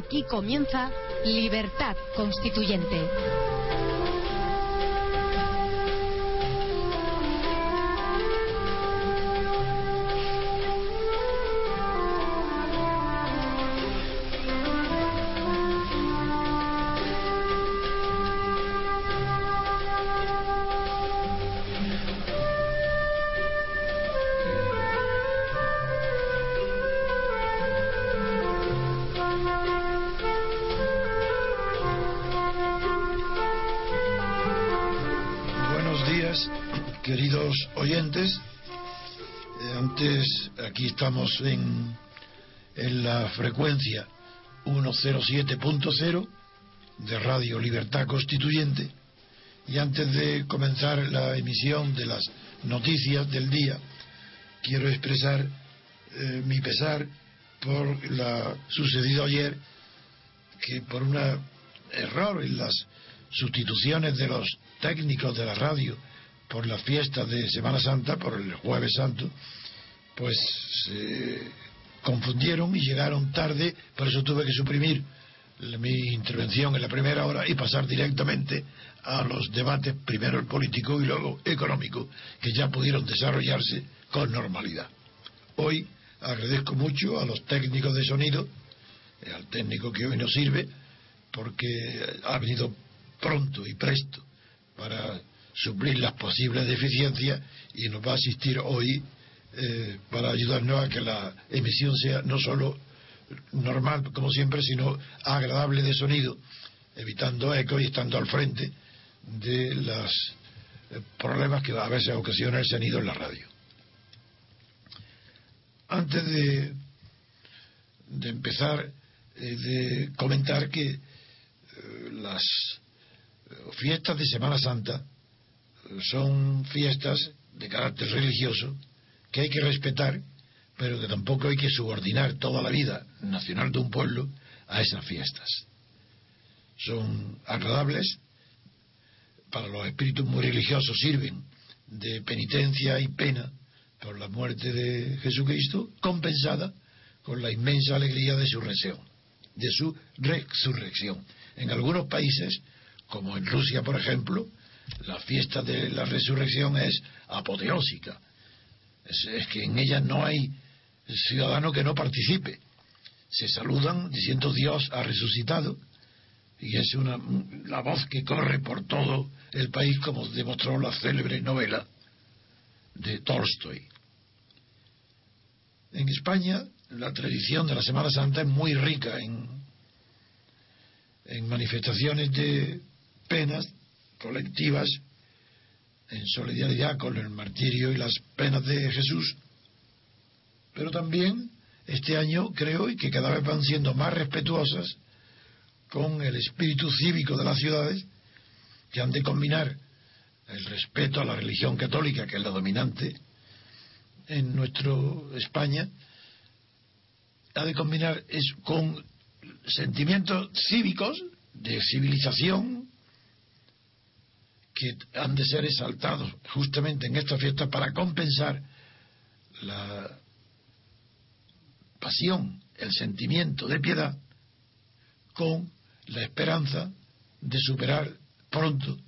Aquí comienza Libertad Constituyente. Aquí estamos en, en la frecuencia 107.0 de Radio Libertad Constituyente. Y antes de comenzar la emisión de las noticias del día, quiero expresar eh, mi pesar por la sucedido ayer, que por un error en las sustituciones de los técnicos de la radio por las fiestas de Semana Santa, por el Jueves Santo, pues se confundieron y llegaron tarde, por eso tuve que suprimir mi intervención en la primera hora y pasar directamente a los debates, primero el político y luego económico, que ya pudieron desarrollarse con normalidad. Hoy agradezco mucho a los técnicos de sonido, eh, al técnico que hoy nos sirve, porque ha venido pronto y presto para suplir las posibles deficiencias y nos va a asistir hoy eh, para ayudarnos a que la emisión sea no solo normal como siempre, sino agradable de sonido, evitando eco y estando al frente de los eh, problemas que a veces ocasiona el sonido en la radio. Antes de, de empezar, eh, de comentar que eh, las eh, fiestas de Semana Santa son fiestas de carácter religioso que hay que respetar, pero que tampoco hay que subordinar toda la vida nacional de un pueblo a esas fiestas. Son agradables, para los espíritus muy religiosos sirven de penitencia y pena por la muerte de Jesucristo, compensada con la inmensa alegría de su resurrección, de su resurrección. En algunos países, como en Rusia, por ejemplo, la fiesta de la resurrección es apoteósica. Es, que en ella no hay ciudadano que no participe. Se saludan diciendo Dios ha resucitado y es una, la voz que corre por todo el país como demostró la célebre novela de Tolstoy. En España la tradición de la Semana Santa es muy rica en, en manifestaciones de penas colectivas, en solidaridad con el martirio y las penas de Jesús, pero también este año creo y que cada vez van siendo más respetuosas con el espíritu cívico de las ciudades que han de combinar el respeto a la religión católica, que es la dominante en nuestro España, ha de combinar es con sentimientos cívicos de civilización que han de ser exaltados justamente en esta fiesta para compensar la pasión, el sentimiento de piedad con la esperanza de superar pronto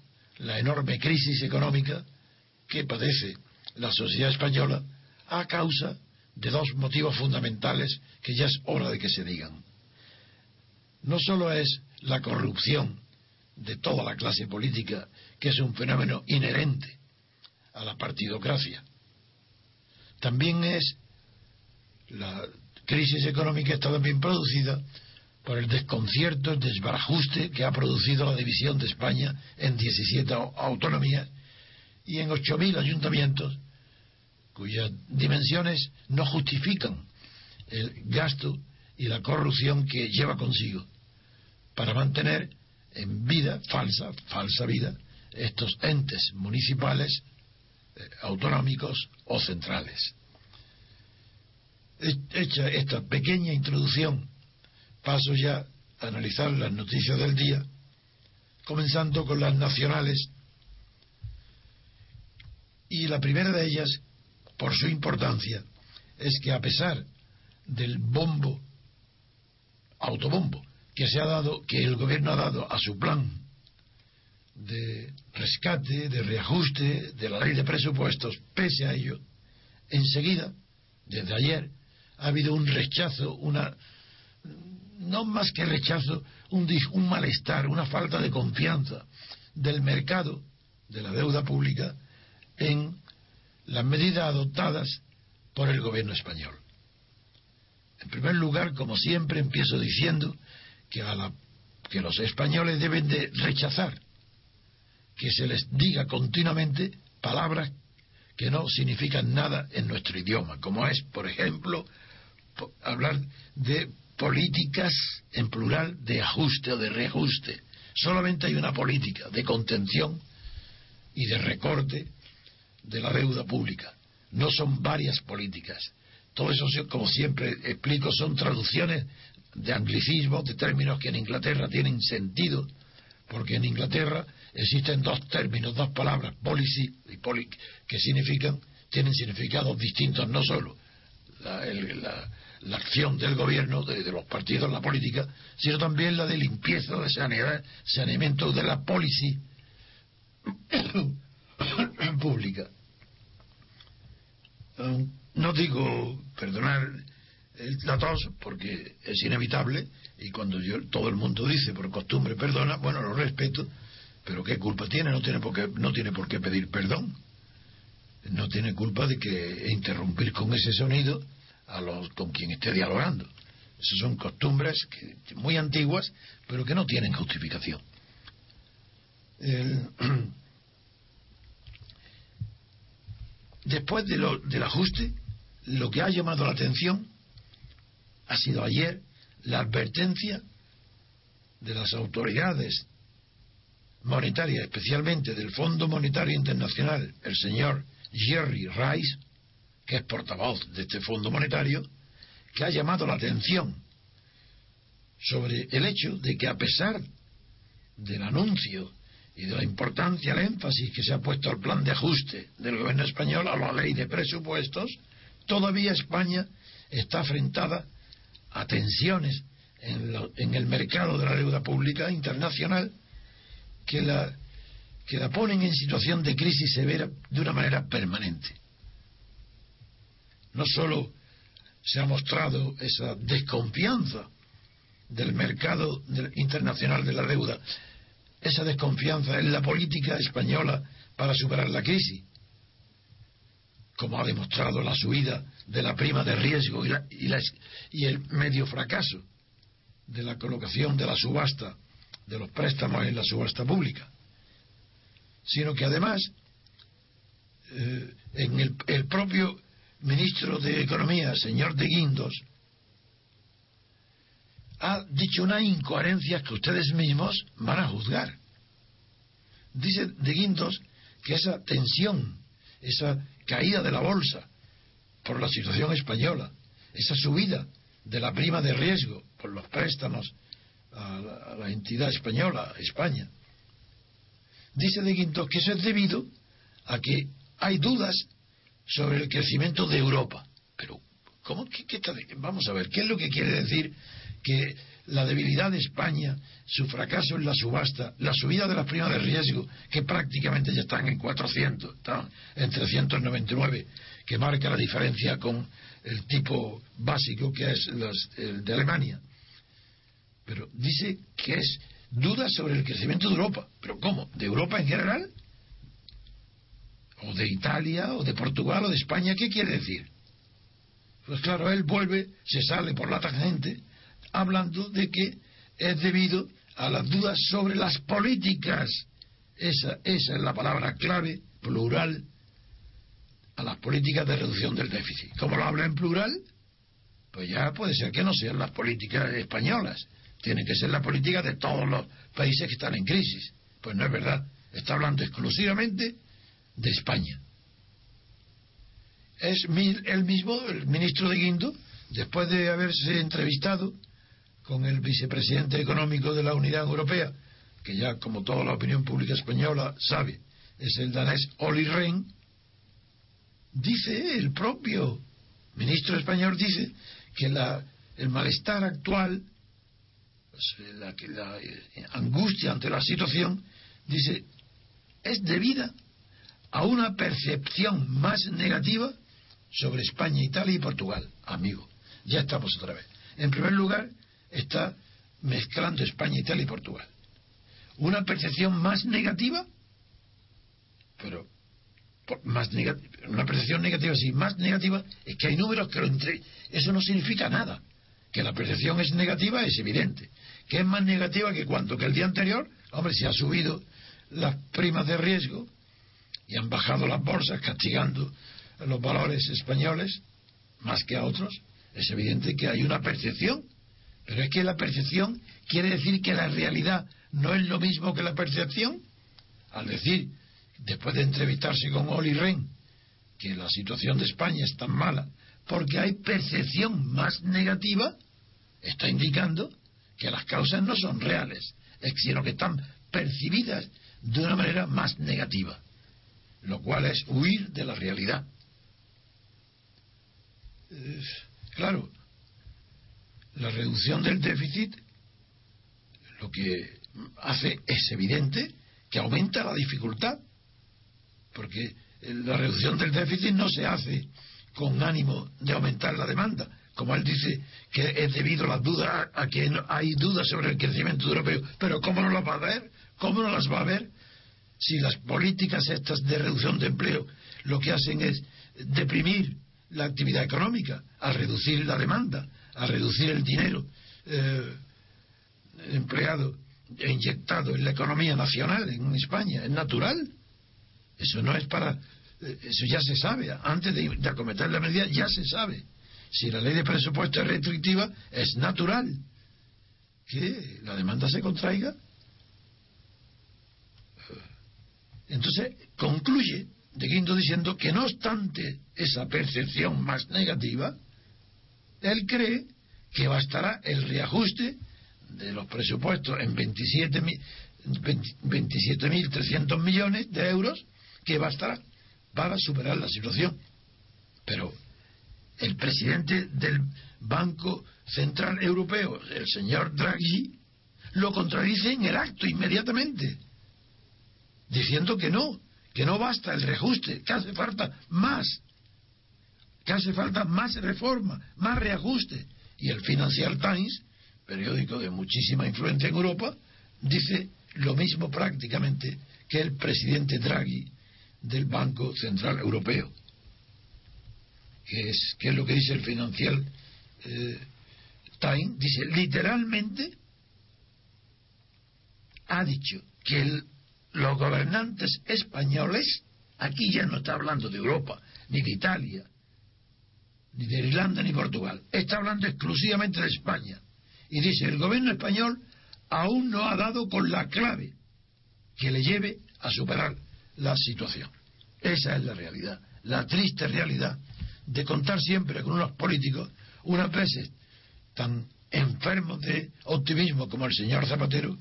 la enorme crisis económica que padece la sociedad española a causa de dos motivos fundamentales que ya es hora de que se digan. No solo es la corrupción de toda la clase política, que es un fenómeno inherente a la partidocracia, también es la crisis económica está también producida por el desconcierto, el desbarajuste que ha producido la división de España en 17 autonomías y en 8.000 ayuntamientos cuyas dimensiones no justifican el gasto y la corrupción que lleva consigo para mantener en vida, falsa, falsa vida, estos entes municipales, eh, autonómicos o centrales. Hecha esta pequeña introducción, paso ya a analizar las noticias del día, comenzando con las nacionales. Y la primera de ellas, por su importancia, es que a pesar del bombo, autobombo, que se ha dado, que el gobierno ha dado a su plan de rescate, de reajuste de la ley de presupuestos, pese a ello, enseguida, desde ayer, ha habido un rechazo, una no más que rechazo, un, un malestar, una falta de confianza del mercado de la deuda pública en las medidas adoptadas por el gobierno español. En primer lugar, como siempre, empiezo diciendo que, a la, que los españoles deben de rechazar que se les diga continuamente palabras que no significan nada en nuestro idioma, como es, por ejemplo, hablar de políticas en plural de ajuste o de reajuste. Solamente hay una política de contención y de recorte de la deuda pública. No son varias políticas. Todo eso, como siempre explico, son traducciones de anglicismos, de términos que en Inglaterra tienen sentido, porque en Inglaterra existen dos términos, dos palabras, policy y polic, que significan, tienen significados distintos, no solo la, la, acción del gobierno, de, los partidos, la política, sino también la de limpieza, de sanidad, saneamiento de la policy pública. No digo, perdonar la tos porque es inevitable y cuando yo, todo el mundo dice por costumbre perdona, bueno, lo respeto, pero ¿qué culpa tiene? No tiene por qué, no tiene por qué pedir perdón. No tiene culpa de que interrumpir con ese sonido a los con quien esté dialogando. Esas son costumbres que, muy antiguas, pero que no tienen justificación. después de lo, del ajuste, lo que ha llamado la atención ha sido ayer la advertencia de las autoridades monetarias, especialmente del Fondo Monetario Internacional, el señor Jerry Rice, que es portavoz de este Fondo Monetario, que ha llamado la atención sobre el hecho de que a pesar del anuncio y de la importancia, el énfasis que se ha puesto al plan de ajuste del gobierno español a la ley de presupuestos, todavía España está afrentada a tensiones en, el mercado de la deuda pública internacional que la, que la ponen en situación de crisis severa de una manera permanente. No solo se ha mostrado esa desconfianza del mercado internacional de la deuda, esa desconfianza en la política española para superar la crisis, como ha demostrado la subida de la prima de riesgo y, y, el medio fracaso de la colocación de la subasta de los préstamos en la subasta pública, sino que además eh, en el, el, propio ministro de Economía, señor de Guindos, ha dicho una incoherencia que ustedes mismos van a juzgar. Dice de Guindos que esa tensión, esa caída de la bolsa por la situación española, esa subida de la prima de riesgo por los préstamos a la, entidad española, España. Dice de Guindos que eso es debido a que hay dudas sobre el crecimiento de Europa. Pero, ¿cómo? ¿Qué, está Vamos a ver, ¿qué es lo que quiere decir que la debilidad de España, su fracaso en la subasta, la subida de las primas de riesgo, que prácticamente ya están en 400, están en 399, que marca la diferencia con el tipo básico que es el de Alemania. Pero dice que es duda sobre el crecimiento de Europa. ¿Pero cómo? ¿De Europa en general? ¿O de Italia? ¿O de Portugal? ¿O de España? ¿Qué quiere decir? Pues claro, él vuelve, se sale por la tangente hablando de que es debido a las dudas sobre las políticas. Esa, esa es la palabra clave, plural, a las políticas de reducción del déficit. ¿Cómo lo habla en plural? pues ya puede ser que no sean las políticas españolas, tiene que ser la política de todos los países que están en crisis. Pues no es verdad, está hablando exclusivamente de España. Es el mismo, el ministro de Guindo, después de haberse entrevistado con el vicepresidente económico de la Unidad Europea, que ya como toda la opinión pública española sabe, es el danés Olli Rehn, dice el propio ministro español dice que la, el malestar actual, pues, la, la eh, angustia ante la situación, dice, es debida a una percepción más negativa sobre España, Italia y Portugal. Amigo, ya estamos otra vez. En primer lugar, está mezclando España, Italia y Portugal. Una percepción más negativa, pero más una percepción negativa, sí, más negativa, es que hay números que lo entre. Eso no significa nada. Que la percepción es negativa es evidente. Que es más negativa que cuanto que el día anterior, hombre, se ha subido las primas de riesgo y han bajado las bolsas castigando los valores españoles más que a otros, es evidente que hay una percepción. Pero es que la percepción quiere decir que la realidad no es lo mismo que la percepción. Al decir después de entrevistarse con Oli Rehn, que la situación de España es tan mala, porque hay percepción más negativa, está indicando que las causas no son reales, sino que están percibidas de una manera más negativa, lo cual es huir de la realidad. claro, la reducción del déficit lo que hace es evidente que aumenta la dificultad porque la reducción del déficit no se hace con ánimo de aumentar la demanda. Como él dice que es debido a las dudas, a que hay dudas sobre el crecimiento europeo. Pero ¿cómo no las va a ver? ¿Cómo no las va a ver? Si las políticas estas de reducción de empleo lo que hacen es deprimir la actividad económica, a reducir la demanda, a reducir el dinero eh, empleado e inyectado en la economía nacional en España. Es natural. Eso no es para. Eh, eso ya se sabe. Antes de, acometer la medida, ya se sabe. Si la ley de presupuesto es restrictiva, es natural que la demanda se contraiga. Entonces, concluye de Quinto diciendo que no obstante esa percepción más negativa, él cree que bastará el reajuste de los presupuestos en 27.300 millones de euros que bastará para superar la situación. Pero el presidente del Banco Central Europeo, el señor Draghi, lo contradice en el acto inmediatamente, diciendo que no, que no basta el reajuste, que hace falta más, que hace falta más reforma, más reajuste. Y el Financial Times, periódico de muchísima influencia en Europa, dice lo mismo prácticamente que el presidente Draghi del Banco Central Europeo, que es, que es lo que dice el Financial eh, dice literalmente, ha dicho que los gobernantes españoles, aquí ya no está hablando de Europa, ni de Italia, ni de Irlanda, ni Portugal, está hablando exclusivamente de España. Y dice, el gobierno español aún no ha dado con la clave que le lleve a superar la situación. Esa es la realidad, la triste realidad de contar siempre con unos políticos, unas veces tan enfermos de optimismo como el señor Zapatero,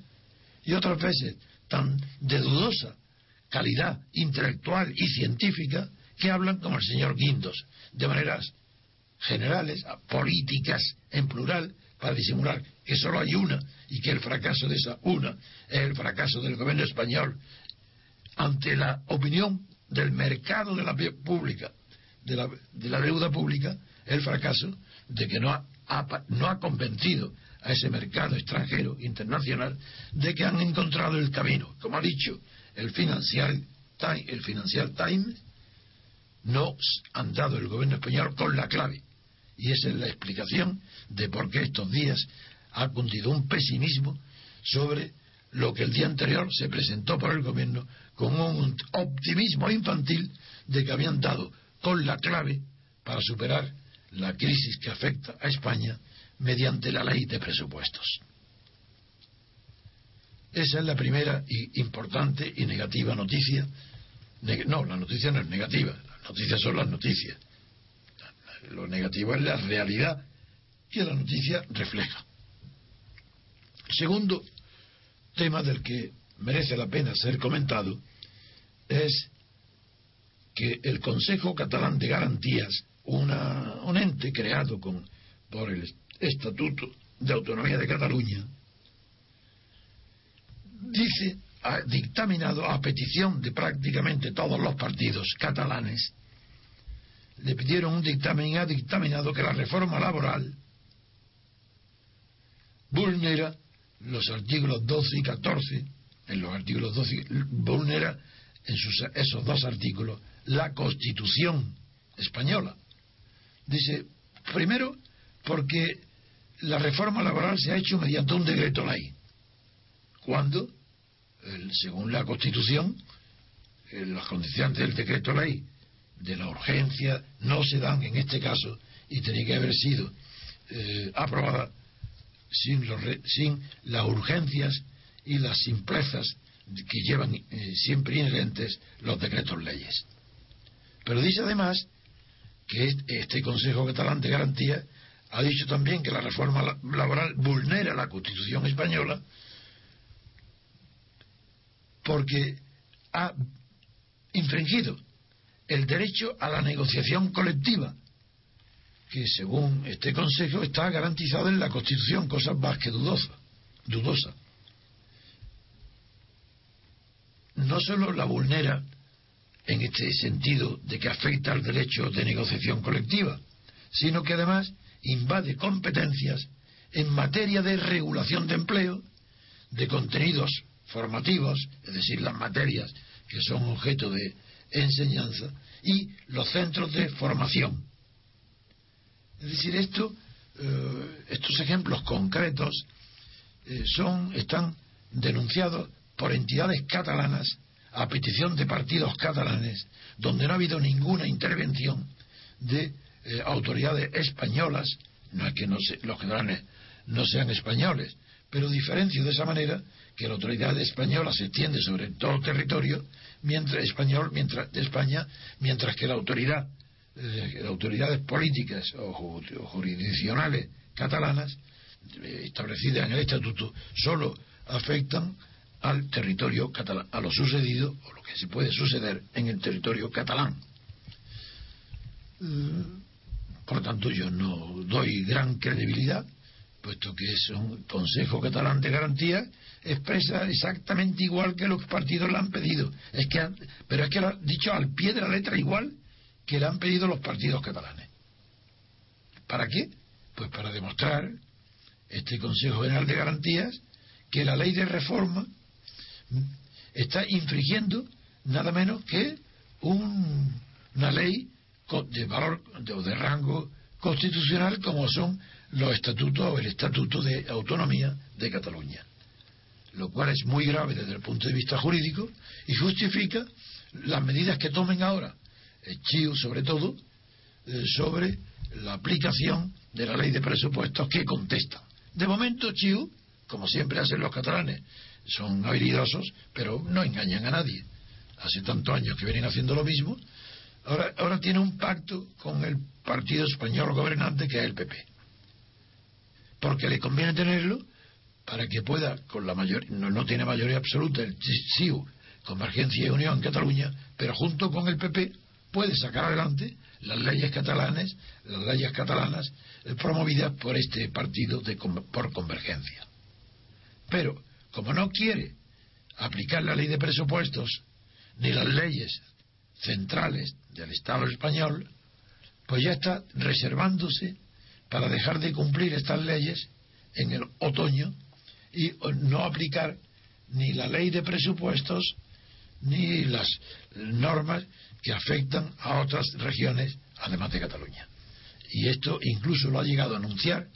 y otras veces tan de dudosa calidad intelectual y científica que hablan como el señor Guindos, de maneras generales, políticas en plural, para disimular que solo hay una y que el fracaso de esa una es el fracaso del gobierno español ante la opinión del mercado de la pública, de la, de la deuda pública, el fracaso de que no ha, no ha convencido a ese mercado extranjero, internacional, de que han encontrado el camino. Como ha dicho el Financial, el Financial Times, no han dado el gobierno español con la clave. Y esa es la explicación de por qué estos días ha cundido un pesimismo sobre lo que el día anterior se presentó por el gobierno con un optimismo infantil de que habían dado con la clave para superar la crisis que afecta a España mediante la ley de presupuestos. Esa es la primera y importante y negativa noticia. No, la noticia no es negativa, las noticias son las noticias. Lo negativo es la realidad que la noticia refleja. Segundo tema del que merece la pena ser comentado es que el Consejo Catalán de Garantías, un ente creado con, por el Estatuto de Autonomía de Cataluña, dice, ha dictaminado a petición de prácticamente todos los partidos catalanes, le pidieron un dictamen y ha dictaminado que la reforma laboral vulnera los artículos 12 y 14, en los artículos 12, vulnera en sus, esos dos artículos la Constitución española. Dice, primero, porque la reforma laboral se ha hecho mediante un decreto ley. Cuando, según la Constitución, las condiciones del decreto ley de la urgencia no se dan en este caso y tenía que haber sido eh, aprobada sin, sin las urgencias y las simplezas que llevan eh, siempre inherentes los decretos leyes. Pero dice además que este Consejo Catalán de Garantía ha dicho también que la reforma laboral vulnera la Constitución española porque ha infringido el derecho a la negociación colectiva que según este Consejo está garantizado en la Constitución, cosa más que dudosa. dudosa. No solo la vulnera en este sentido de que afecta al derecho de negociación colectiva, sino que además invade competencias en materia de regulación de empleo, de contenidos formativos, es decir, las materias que son objeto de enseñanza, y los centros de formación es decir, esto, eh, estos ejemplos concretos eh, son, están denunciados por entidades catalanas a petición de partidos catalanes, donde no ha habido ninguna intervención de eh, autoridades españolas. No es que no los catalanes no sean españoles, pero diferencio de esa manera que la autoridad española se extiende sobre todo territorio mientras español mientras de España mientras que la autoridad eh, autoridades políticas o, jurisdiccionales catalanas eh, establecidas en el estatuto solo afectan al territorio catalán, a lo sucedido o lo que se puede suceder en el territorio catalán. Eh, por tanto, yo no doy gran credibilidad, puesto que es un Consejo Catalán de Garantía, expresa exactamente igual que los partidos le han pedido. Es que, pero es que lo ha dicho al pie de la letra igual que le han pedido los partidos catalanes. ¿Para qué? Pues para demostrar este Consejo General de Garantías que la ley de reforma está infringiendo nada menos que una ley de valor de, rango constitucional como son los estatutos o el estatuto de autonomía de Cataluña, lo cual es muy grave desde el punto de vista jurídico y justifica las medidas que tomen ahora Chiu sobre todo, eh, sobre la aplicación de la ley de presupuestos que contesta. De momento, Chiu, como siempre hacen los catalanes, son habilidosos, pero no engañan a nadie. Hace tantos años que vienen haciendo lo mismo. Ahora, ahora tiene un pacto con el partido español gobernante que es el PP. Porque le conviene tenerlo para que pueda, con la mayoría, no, no tiene mayoría absoluta el CIU, Convergencia y Unión en Cataluña, pero junto con el PP puede sacar adelante las leyes catalanas, las leyes catalanas eh, promovidas por este partido de, por convergencia. Pero, como no quiere aplicar la ley de presupuestos ni las leyes centrales del Estado español, pues ya está reservándose para dejar de cumplir estas leyes en el otoño y no aplicar ni la ley de presupuestos ni las normas que afectan a otras regiones, además de Cataluña. Y esto incluso lo ha llegado a anunciar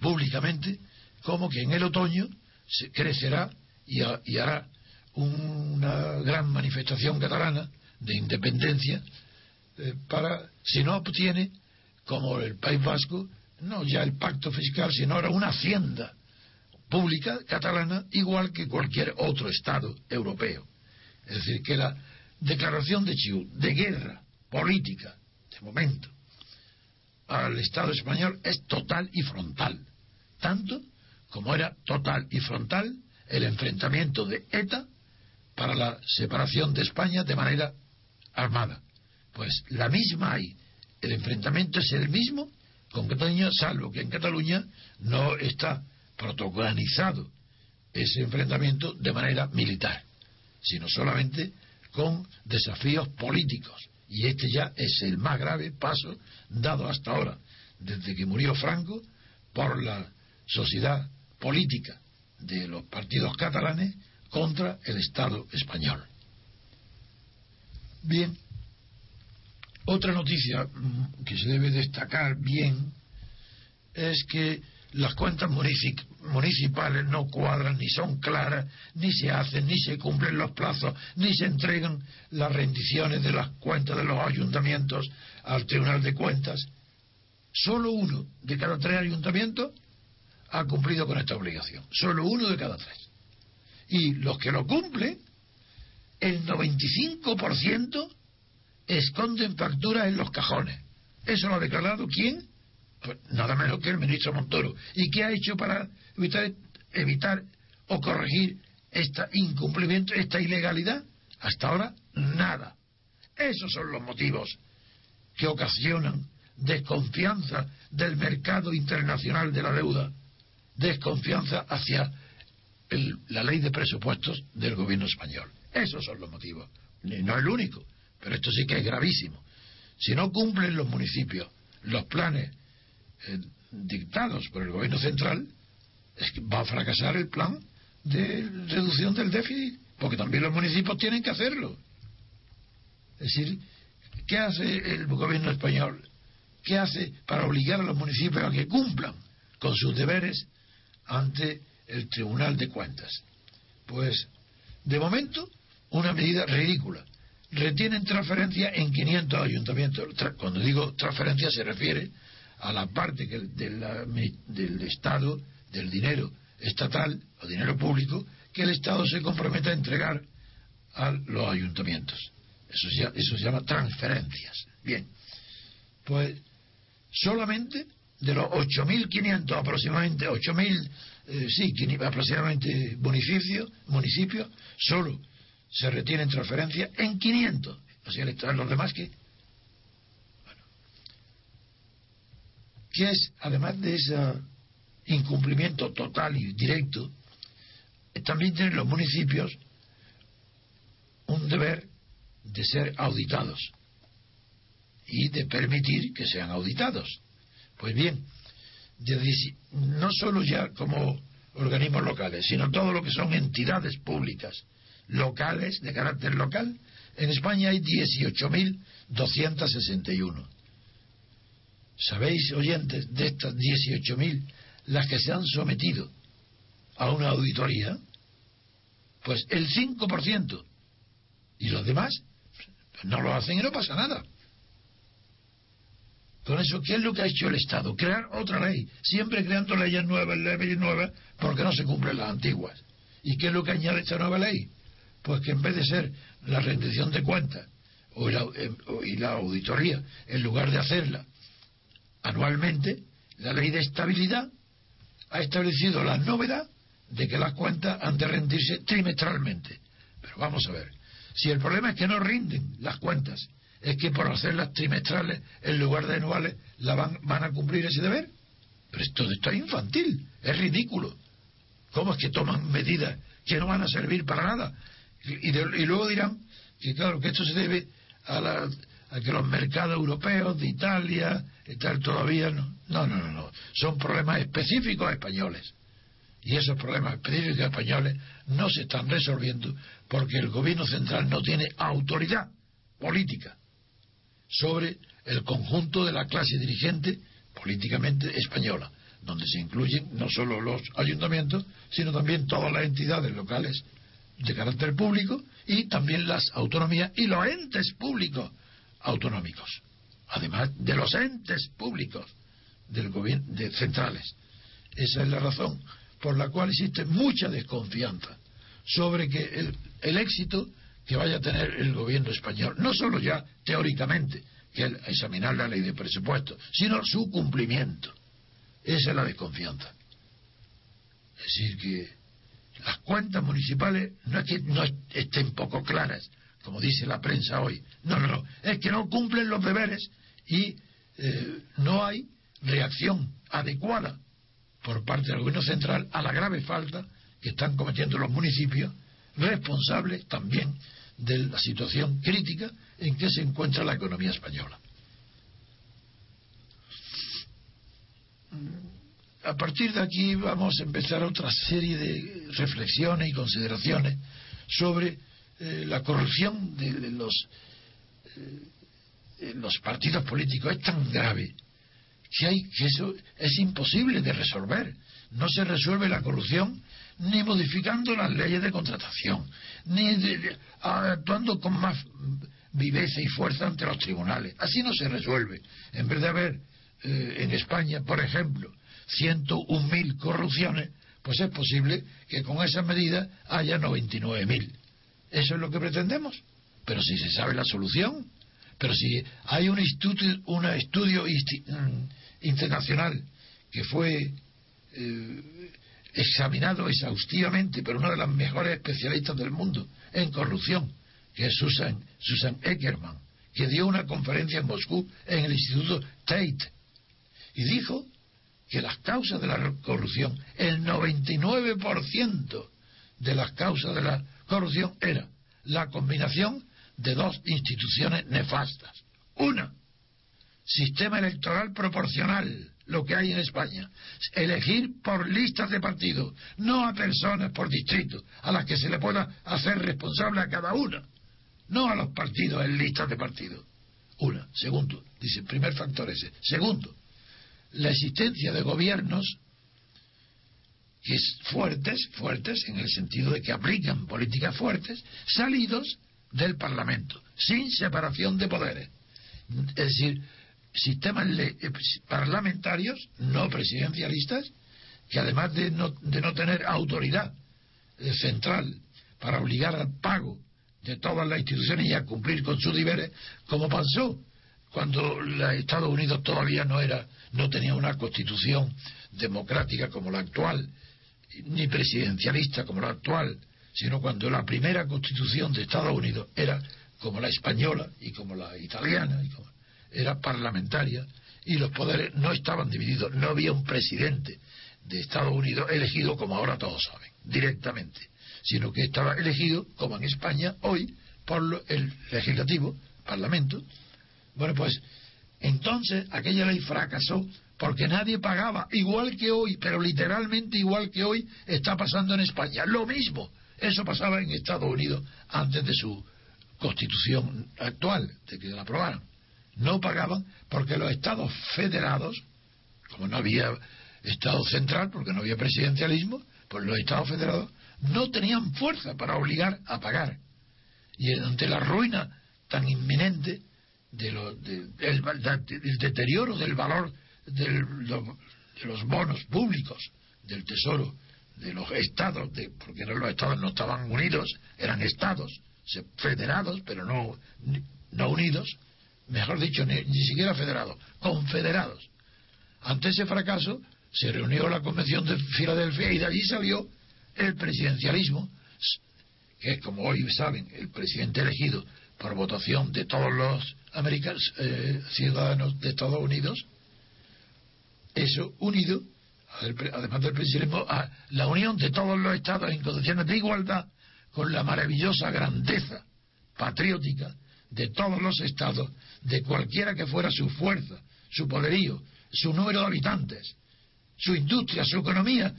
públicamente como que en el otoño se crecerá y, hará una gran manifestación catalana de independencia eh, para, si no obtiene como el País Vasco, no ya el pacto fiscal, sino ahora una hacienda pública catalana igual que cualquier otro Estado europeo. Es decir, que la declaración de Chiu de guerra política, de momento, al Estado español es total y frontal. Tanto como era total y frontal el enfrentamiento de ETA para la separación de España de manera armada. Pues la misma hay. El enfrentamiento es el mismo con Cataluña, salvo que en Cataluña no está protocolizado ese enfrentamiento de manera militar, sino solamente con desafíos políticos. Y este ya es el más grave paso dado hasta ahora, desde que murió Franco, por la sociedad política de los partidos catalanes contra el Estado español. Bien, otra noticia que se debe destacar bien es que las cuentas municipales no cuadran, ni son claras, ni se hacen, ni se cumplen los plazos, ni se entregan las rendiciones de las cuentas de los ayuntamientos al Tribunal de Cuentas. Solo uno de cada tres ayuntamientos ha cumplido con esta obligación. Solo uno de cada tres. Y los que lo cumplen, el 95% esconden facturas en los cajones. ¿Eso lo ha declarado quién? Pues nada menos que el ministro Montoro. ¿Y qué ha hecho para evitar, evitar o corregir este incumplimiento, esta ilegalidad? Hasta ahora, nada. Esos son los motivos que ocasionan desconfianza del mercado internacional de la deuda, desconfianza hacia la ley de presupuestos del gobierno español. Esos son los motivos. no el único, pero esto sí que es gravísimo. Si no cumplen los municipios los planes eh, dictados por el gobierno central, es que va a fracasar el plan de reducción del déficit, porque también los municipios tienen que hacerlo. Es decir, ¿qué hace el gobierno español? ¿Qué hace para obligar a los municipios a que cumplan con sus deberes ante el Tribunal de Cuentas? Pues, de momento, una medida ridícula. Retienen transferencia en 500 ayuntamientos. Cuando digo transferencia se refiere a la parte que del Estado, del dinero estatal o dinero público, que el Estado se compromete a entregar a los ayuntamientos. Eso se, eso se llama transferencias. Bien, pues solamente de los 8.500 aproximadamente, 8.000, eh, sí, aproximadamente municipios, municipios, solo se retienen transferencias en 500. O sea, los demás que que es, además de ese incumplimiento total y directo, también tienen los municipios un deber de ser auditados y de permitir que sean auditados. Pues bien, no solo ya como organismos locales, sino todo lo que son entidades públicas locales, de carácter local, en España hay 18.261 ¿Sabéis, oyentes, de estas 18.000, las que se han sometido a una auditoría? Pues el 5%. Y los demás no lo hacen y no pasa nada. Con eso, ¿qué es lo que ha hecho el Estado? Crear otra ley, siempre creando leyes nuevas, leyes nuevas, porque no se cumplen las antiguas. ¿Y qué es lo que añade esta nueva ley? Pues que en vez de ser la rendición de cuentas o eh, y la auditoría, en lugar de hacerla anualmente, la ley de estabilidad ha establecido la novedad de que las cuentas han de rendirse trimestralmente. Pero vamos a ver, si el problema es que no rinden las cuentas, es que por hacerlas trimestrales en lugar de anuales la van, van a cumplir ese deber. Pero esto, esto es infantil, es ridículo. ¿Cómo es que toman medidas que no van a servir para nada? Y, y luego dirán que claro, que esto se debe a la a que los mercados europeos de Italia tal todavía no. No, no, no, no. Son problemas específicos españoles. Y esos problemas específicos españoles no se están resolviendo porque el gobierno central no tiene autoridad política sobre el conjunto de la clase dirigente políticamente española, donde se incluyen no solo los ayuntamientos, sino también todas las entidades locales de carácter público y también las autonomías y los entes públicos autonómicos. además de los entes públicos del gobierno de centrales. Esa es la razón por la cual existe mucha desconfianza sobre que el, éxito que vaya a tener el gobierno español, no solo ya teóricamente, que examinar la ley de presupuesto, sino su cumplimiento. Esa es la desconfianza. Es decir, que las cuentas municipales no es que no estén poco claras, como dice la prensa hoy. No, no, no. Es que no cumplen los deberes y eh, no hay reacción adecuada por parte del gobierno central a la grave falta que están cometiendo los municipios, responsables también de la situación crítica en que se encuentra la economía española. A partir de aquí vamos a empezar otra serie de reflexiones y consideraciones sobre eh, la corrupción de, los, eh, los partidos políticos. Es tan grave que, hay, que eso es imposible de resolver. No se resuelve la corrupción ni modificando las leyes de contratación, ni actuando con más viveza y fuerza ante los tribunales. Así no se resuelve. En vez de haber eh, en España, por ejemplo, 101.000 corrupciones, pues es posible que con esa medida haya 99.000. Eso es lo que pretendemos. Pero si se sabe la solución, pero si hay un estudio, un estudio mm, internacional que fue eh, examinado exhaustivamente por una de las mejores especialistas del mundo en corrupción, que es Susan, Susan Eckerman, que dio una conferencia en Moscú en el Instituto Tate y dijo que las causas de la corrupción, el 99% de las causas de la corrupción era la combinación de dos instituciones nefastas. Una, sistema electoral proporcional, lo que hay en España. Elegir por listas de partidos, no a personas por distrito, a las que se le pueda hacer responsable a cada una, no a los partidos en listas de partidos. Una. Segundo, dice, primer factor ese. Segundo, la existencia de gobiernos es fuertes, fuertes en el sentido de que aplican políticas fuertes, salidos del Parlamento, sin separación de poderes. Es decir, sistemas eh, parlamentarios no presidencialistas que además de no, de no tener autoridad eh, central para obligar al pago de todas las instituciones y a cumplir con sus deberes, como pasó cuando los Estados Unidos todavía no era no tenía una constitución democrática como la actual ni presidencialista como la actual sino cuando la primera constitución de Estados Unidos era como la española y como la italiana era parlamentaria y los poderes no estaban divididos no había un presidente de Estados Unidos elegido como ahora todos saben directamente sino que estaba elegido como en España hoy por el legislativo parlamento. Bueno, pues entonces aquella ley fracasó porque nadie pagaba, igual que hoy, pero literalmente igual que hoy está pasando en España. Lo mismo, eso pasaba en Estados Unidos antes de su constitución actual, de que la aprobaran. No pagaban porque los estados federados, como no había estado central, porque no había presidencialismo, pues los estados federados no tenían fuerza para obligar a pagar. Y ante la ruina tan inminente, de lo, del deterioro del valor de los bonos públicos del tesoro de los estados de, porque los estados no estaban unidos eran estados federados pero no no unidos mejor dicho ni, ni siquiera federados confederados. Ante ese fracaso se reunió la convención de Filadelfia y de allí salió el presidencialismo que es como hoy saben el presidente elegido por votación de todos los americanos, eh, ciudadanos de Estados Unidos, eso unido, además del presidencialismo, a la unión de todos los estados en condiciones de igualdad con la maravillosa grandeza patriótica de todos los estados, de cualquiera que fuera su fuerza, su poderío, su número de habitantes, su industria, su economía,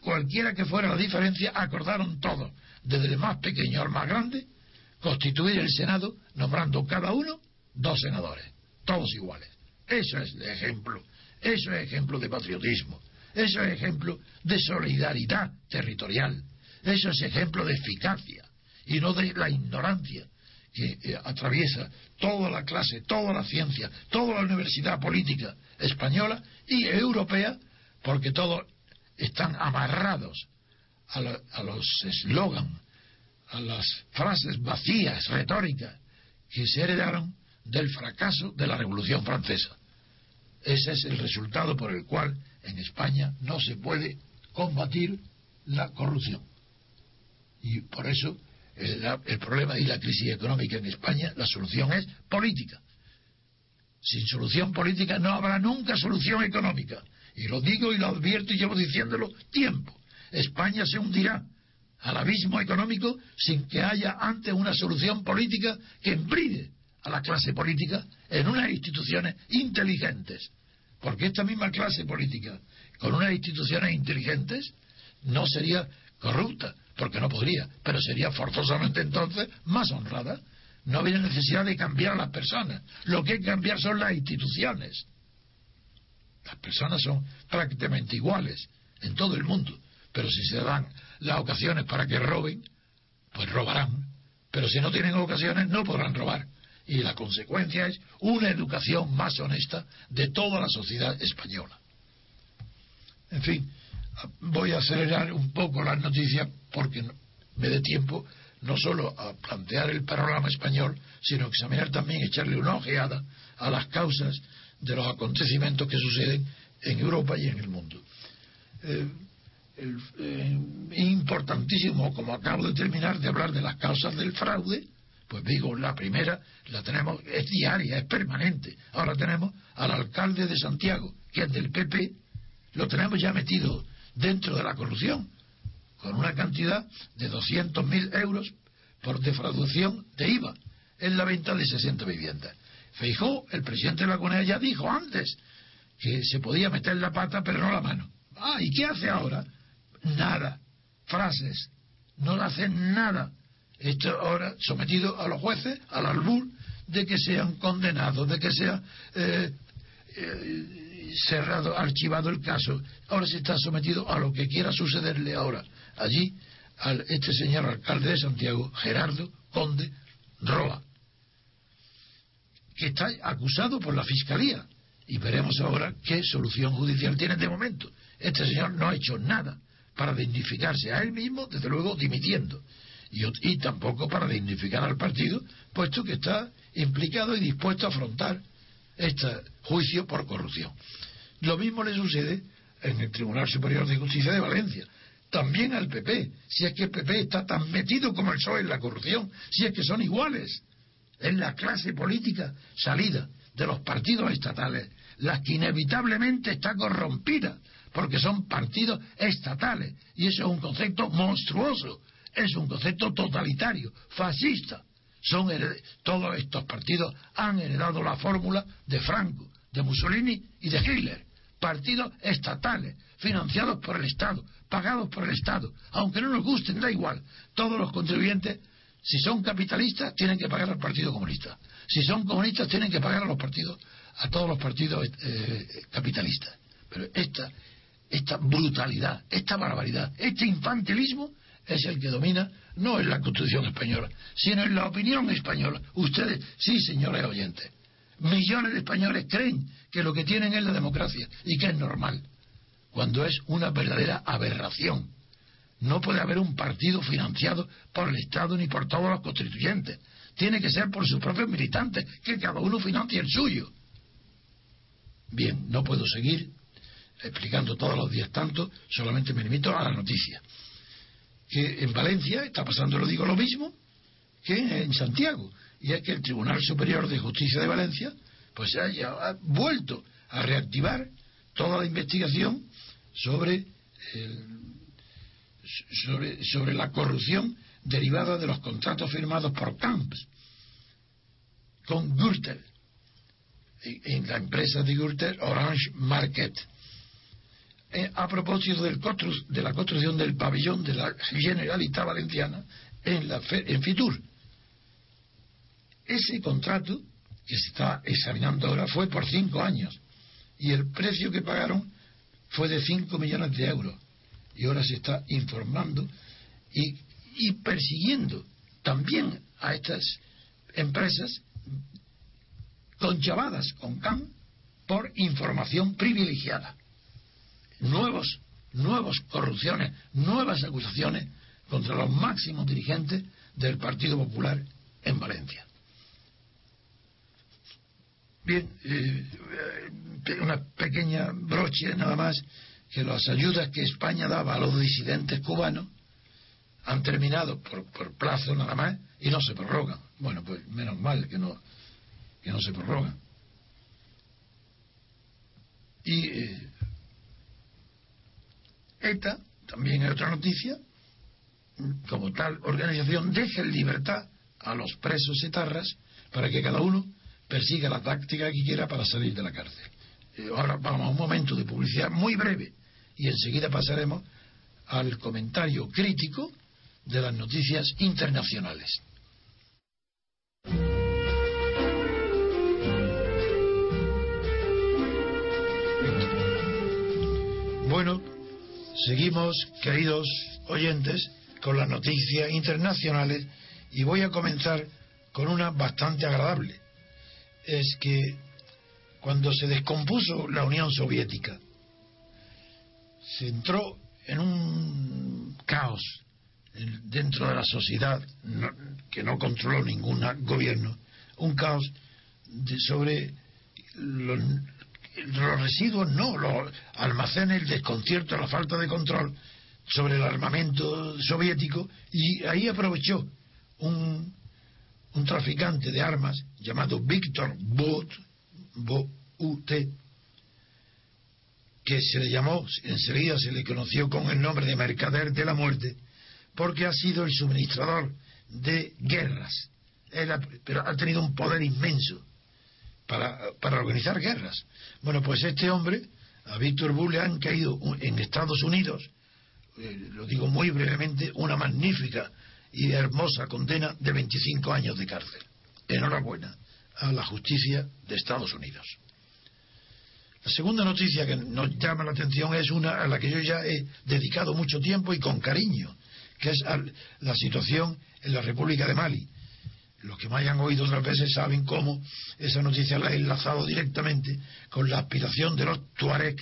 cualquiera que fuera la diferencia, acordaron todos, desde el más pequeño al más grande, constituir el Senado nombrando cada uno dos senadores, todos iguales. Eso es el ejemplo, eso es ejemplo de patriotismo, eso es ejemplo de solidaridad territorial, eso es ejemplo de eficacia y no de la ignorancia que eh, atraviesa toda la clase, toda la ciencia, toda la universidad política española y europea, porque todos están amarrados a, los eslogan, a las frases vacías, retóricas, que se heredaron del fracaso de la Revolución Francesa. Ese es el resultado por el cual en España no se puede combatir la corrupción. Y por eso el, el, problema y la crisis económica en España, la solución es política. Sin solución política no habrá nunca solución económica. Y lo digo y lo advierto y llevo diciéndolo tiempo. España se hundirá al abismo económico sin que haya antes una solución política que embride a la clase política en unas instituciones inteligentes. Porque esta misma clase política, con unas instituciones inteligentes, no sería corrupta, porque no podría, pero sería forzosamente entonces más honrada. No habría necesidad de cambiar a las personas. Lo que hay que cambiar son las instituciones. Las personas son prácticamente iguales en todo el mundo, pero si se dan las ocasiones para que roben, pues robarán. Pero si no tienen ocasiones, no podrán robar. Y la consecuencia es una educación más honesta de toda la sociedad española. En fin, voy a acelerar un poco las noticias porque me dé tiempo no solo a plantear el panorama español, sino examinar también, echarle una ojeada a las causas de los acontecimientos que suceden en Europa y en el mundo. Eh, eh, importantísimo, como acabo de terminar de hablar de las causas del fraude, pues digo, la primera la tenemos, es diaria, es permanente. Ahora tenemos al alcalde de Santiago, que es del PP, lo tenemos ya metido dentro de la corrupción, con una cantidad de 200.000 euros por defraudación de IVA en la venta de 60 viviendas. Feijó, el presidente de la CUNEA, ya dijo antes que se podía meter la pata, pero no la mano. Ah, ¿y qué hace ahora? Nada. Frases. No hacen nada. Esto ahora sometido a los jueces, al albur, de que sean condenados, de que sea eh, eh, cerrado, archivado el caso. Ahora se está sometido a lo que quiera sucederle ahora. Allí, al este señor alcalde de Santiago, Gerardo Conde Roa, que está acusado por la Fiscalía. Y veremos ahora qué solución judicial tiene de momento. Este señor no ha hecho nada para dignificarse a él mismo, desde luego dimitiendo. Y, tampoco para dignificar al partido, puesto que está implicado y dispuesto a afrontar este juicio por corrupción. Lo mismo le sucede en el Tribunal Superior de Justicia de Valencia. También al PP, si es que el PP está tan metido como el PSOE en la corrupción, si es que son iguales en la clase política salida de los partidos estatales, la que inevitablemente está corrompida, porque son partidos estatales, y eso es un concepto monstruoso, es un concepto totalitario, fascista. Son todos estos partidos han heredado la fórmula de Franco, de Mussolini y de Hitler, partidos estatales, financiados por el Estado, pagados por el Estado, aunque no nos gusten, da igual, todos los contribuyentes si son capitalistas, tienen que pagar al Partido Comunista. Si son comunistas, tienen que pagar a los partidos, a todos los partidos eh, capitalistas. Pero esta, esta brutalidad, esta barbaridad, este infantilismo es el que domina no en la Constitución española, sino en la opinión española. Ustedes, sí, señores oyentes, millones de españoles creen que lo que tienen es la democracia y que es normal, cuando es una verdadera aberración no puede haber un partido financiado por el Estado ni por todos los constituyentes. Tiene que ser por sus propios militantes, que cada uno financie el suyo. Bien, no puedo seguir explicando todos los días tanto, solamente me limito a la noticia. Que en Valencia está pasando, lo digo, lo mismo que en Santiago. Y es que el Tribunal Superior de Justicia de Valencia pues haya vuelto a reactivar toda la investigación sobre el sobre, la corrupción derivada de los contratos firmados por Camps con Gürtel en la empresa de Gürtel Orange Market eh, a propósito del de la construcción del pabellón de la Generalitat Valenciana en, la, en Fitur ese contrato que se está examinando ahora fue por cinco años y el precio que pagaron fue de cinco millones de euros y ahora se está informando y, persiguiendo también a estas empresas conchavadas con CAM por información privilegiada. Nuevos, nuevas corrupciones, nuevas acusaciones contra los máximos dirigentes del Partido Popular en Valencia. Bien, eh, una pequeña broche nada más, que las ayudas que España daba a los disidentes cubanos han terminado por, por plazo nada más y no se prorrogan. Bueno, pues menos mal que no, que no se prorrogan. Y eh, ETA, también es otra noticia, como tal organización, deja en libertad a los presos etarras para que cada uno persiga la táctica que quiera para salir de la cárcel. Eh, ahora vamos a un momento de publicidad muy breve y enseguida pasaremos al comentario crítico de las noticias internacionales. Bueno, seguimos, queridos oyentes, con las noticias internacionales y voy a comenzar con una bastante agradable. Es que cuando se descompuso la Unión Soviética, se entró en un caos dentro de la sociedad que no controló ningún gobierno, un caos sobre los, los residuos, no, los almacenes, el desconcierto, la falta de control sobre el armamento soviético y ahí aprovechó un, un traficante de armas llamado Víctor Bot, que se le llamó, enseguida se le conoció con el nombre de Mercader de la Muerte, porque ha sido el suministrador de guerras. pero ha tenido un poder inmenso para, para organizar guerras. Bueno, pues este hombre, a Víctor Bull, le han caído en Estados Unidos, eh, lo digo muy brevemente, una magnífica y hermosa condena de 25 años de cárcel. Enhorabuena a la justicia de Estados Unidos. La segunda noticia que nos llama la atención es una a la que yo ya he dedicado mucho tiempo y con cariño, que es la situación en la República de Mali. Los que me hayan oído otras veces saben cómo esa noticia la he enlazado directamente con la aspiración de los Tuareg,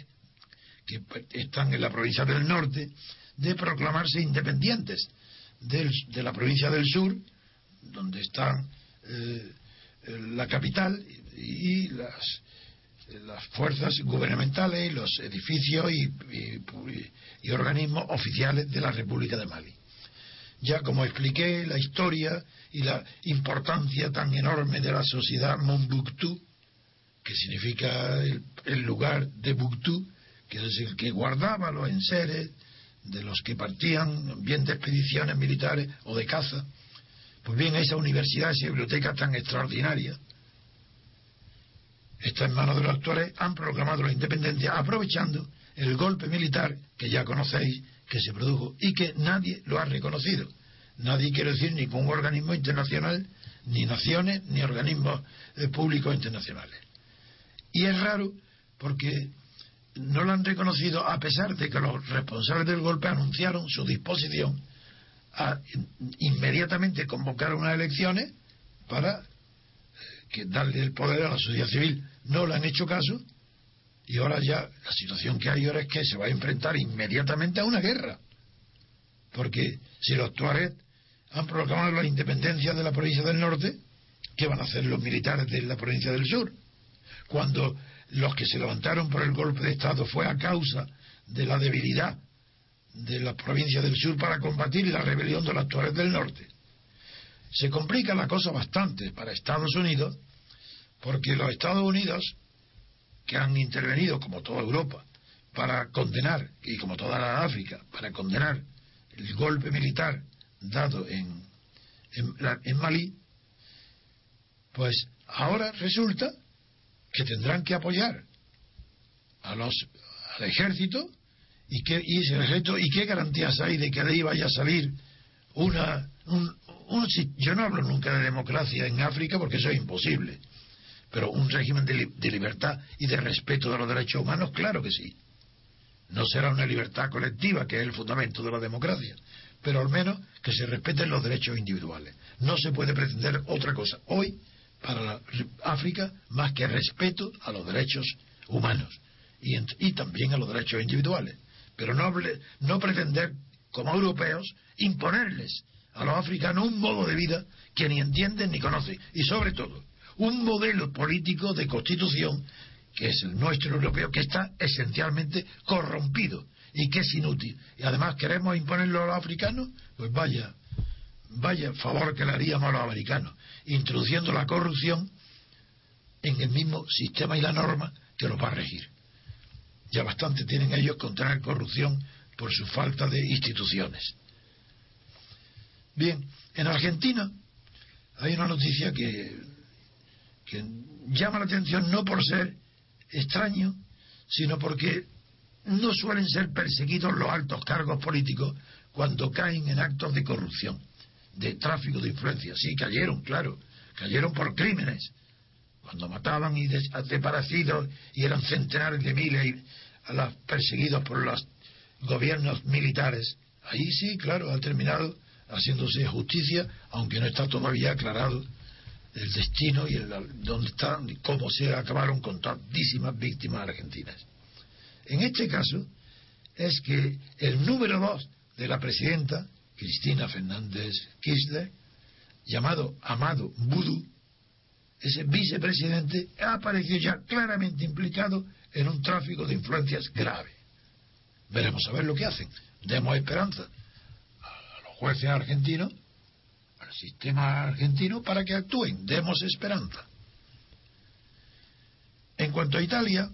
que están en la provincia del norte, de proclamarse independientes de la provincia del sur, donde están eh, la capital y las, las fuerzas gubernamentales y los edificios y organismos oficiales de la República de Mali. Ya como expliqué la historia y la importancia tan enorme de la sociedad Monbuktu, que significa el, lugar de Buktu, que es el que guardaba los enseres de los que partían bien de expediciones militares o de caza. Pues bien, esa universidad, esa biblioteca tan extraordinaria, está en manos de los actores, han proclamado la independencia aprovechando el golpe militar que ya conocéis que se produjo y que nadie lo ha reconocido. Nadie quiere decir ningún organismo internacional, ni naciones, ni organismos eh, públicos internacionales. Y es raro porque no lo han reconocido a pesar de que los responsables del golpe anunciaron su disposición a inmediatamente convocar unas elecciones para eh, que darle el poder a la sociedad civil. No le han hecho caso y ahora ya la situación que hay ahora es que se va a enfrentar inmediatamente a una guerra. Porque si los Tuareg han proclamado la independencia de la provincia del norte, ¿qué van a hacer los militares de la provincia del sur? Cuando los que se levantaron por el golpe de Estado fue a causa de la debilidad de la provincia del sur para combatir la rebelión de los Tuareg del norte. Se complica la cosa bastante para Estados Unidos, porque los Estados Unidos que han intervenido, como toda Europa, para condenar, y como toda la África, para condenar el golpe militar dado en, en, Malí, pues ahora resulta que tendrán que apoyar a los, al ejército y, que, y, ese ejército, y qué garantías hay de que de ahí vaya a salir una... Un, un, yo no hablo nunca de democracia en África porque eso es imposible pero un régimen de, libertad y de respeto de los derechos humanos, claro que sí. No será una libertad colectiva, que es el fundamento de la democracia, pero al menos que se respeten los derechos individuales. No se puede pretender otra cosa hoy para África más que respeto a los derechos humanos y, y también a los derechos individuales. Pero no, no pretender, como europeos, imponerles a los africanos un modo de vida que ni entienden ni conocen. Y sobre todo, un modelo político de constitución que es el nuestro europeo, que está esencialmente corrompido y que es inútil. Y además queremos imponerlo a los africanos, pues vaya, vaya favor que le haríamos a los americanos, introduciendo la corrupción en el mismo sistema y la norma que los va a regir. Ya bastante tienen ellos contra la corrupción por su falta de instituciones. Bien, en Argentina hay una noticia que, que llama la atención no por ser extraño, sino porque no suelen ser perseguidos los altos cargos políticos cuando caen en actos de corrupción, de tráfico de influencia. Sí, cayeron, claro, cayeron por crímenes, cuando mataban y desaparecidos y eran centenares de miles a los perseguidos por los gobiernos militares. Ahí sí, claro, ha terminado haciéndose justicia, aunque no está todavía aclarado el destino y el, dónde están y cómo se acabaron con tantísimas víctimas argentinas. En este caso es que el número dos de la presidenta, Cristina Fernández Kirchner, llamado Amado Vudú, ese vicepresidente ha aparecido ya claramente implicado en un tráfico de influencias grave. Veremos a ver lo que hacen. Demos esperanza a los jueces argentinos al sistema argentino para que actúen. Demos esperanza. En cuanto a Italia,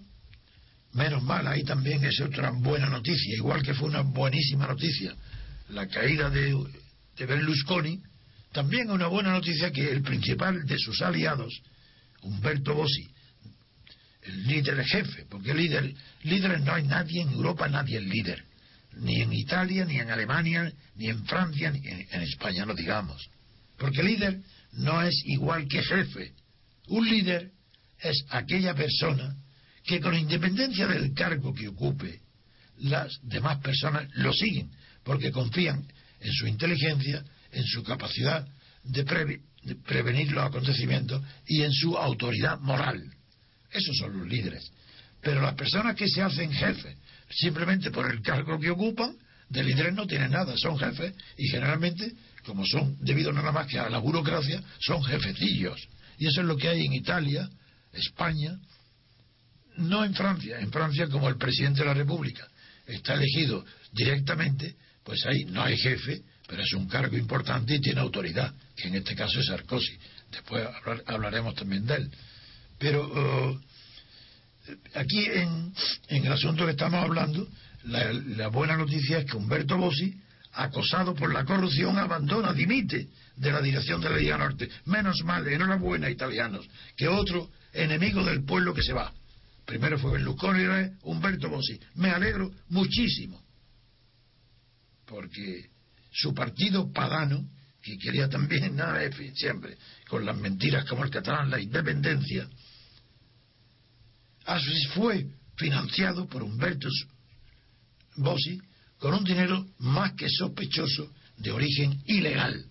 menos mal, ahí también es otra buena noticia, igual que fue una buenísima noticia la caída de, de Berlusconi, también una buena noticia que el principal de sus aliados, Humberto Bossi, el líder jefe, porque líder, líderes no hay nadie en Europa, nadie es líder, ni en Italia, ni en Alemania, ni en Francia, ni en España, no digamos. Porque líder no es igual que jefe. Un líder es aquella persona que con independencia del cargo que ocupe, las demás personas lo siguen, porque confían en su inteligencia, en su capacidad de, prevenir los acontecimientos y en su autoridad moral. Esos son los líderes. Pero las personas que se hacen jefes simplemente por el cargo que ocupan, de líderes no tienen nada, son jefes y generalmente como son debido nada más que a la burocracia, son jefecillos. Y eso es lo que hay en Italia, España, no en Francia. En Francia, como el presidente de la República está elegido directamente, pues ahí no hay jefe, pero es un cargo importante y tiene autoridad, que en este caso es Sarkozy. Después hablaremos también de él. Pero uh, aquí en, el asunto que estamos hablando, la, la buena noticia es que Humberto Bossi acosado por la corrupción, abandona, dimite de la dirección de la Liga Norte. Menos mal, enhorabuena, italianos, que otro enemigo del pueblo que se va. Primero fue Berlusconi y Humberto Bossi. Me alegro muchísimo, porque su partido padano, que quería también, nada, siempre, con las mentiras como el catalán, la independencia, así fue financiado por Humberto Bossi con un dinero más que sospechoso de origen ilegal.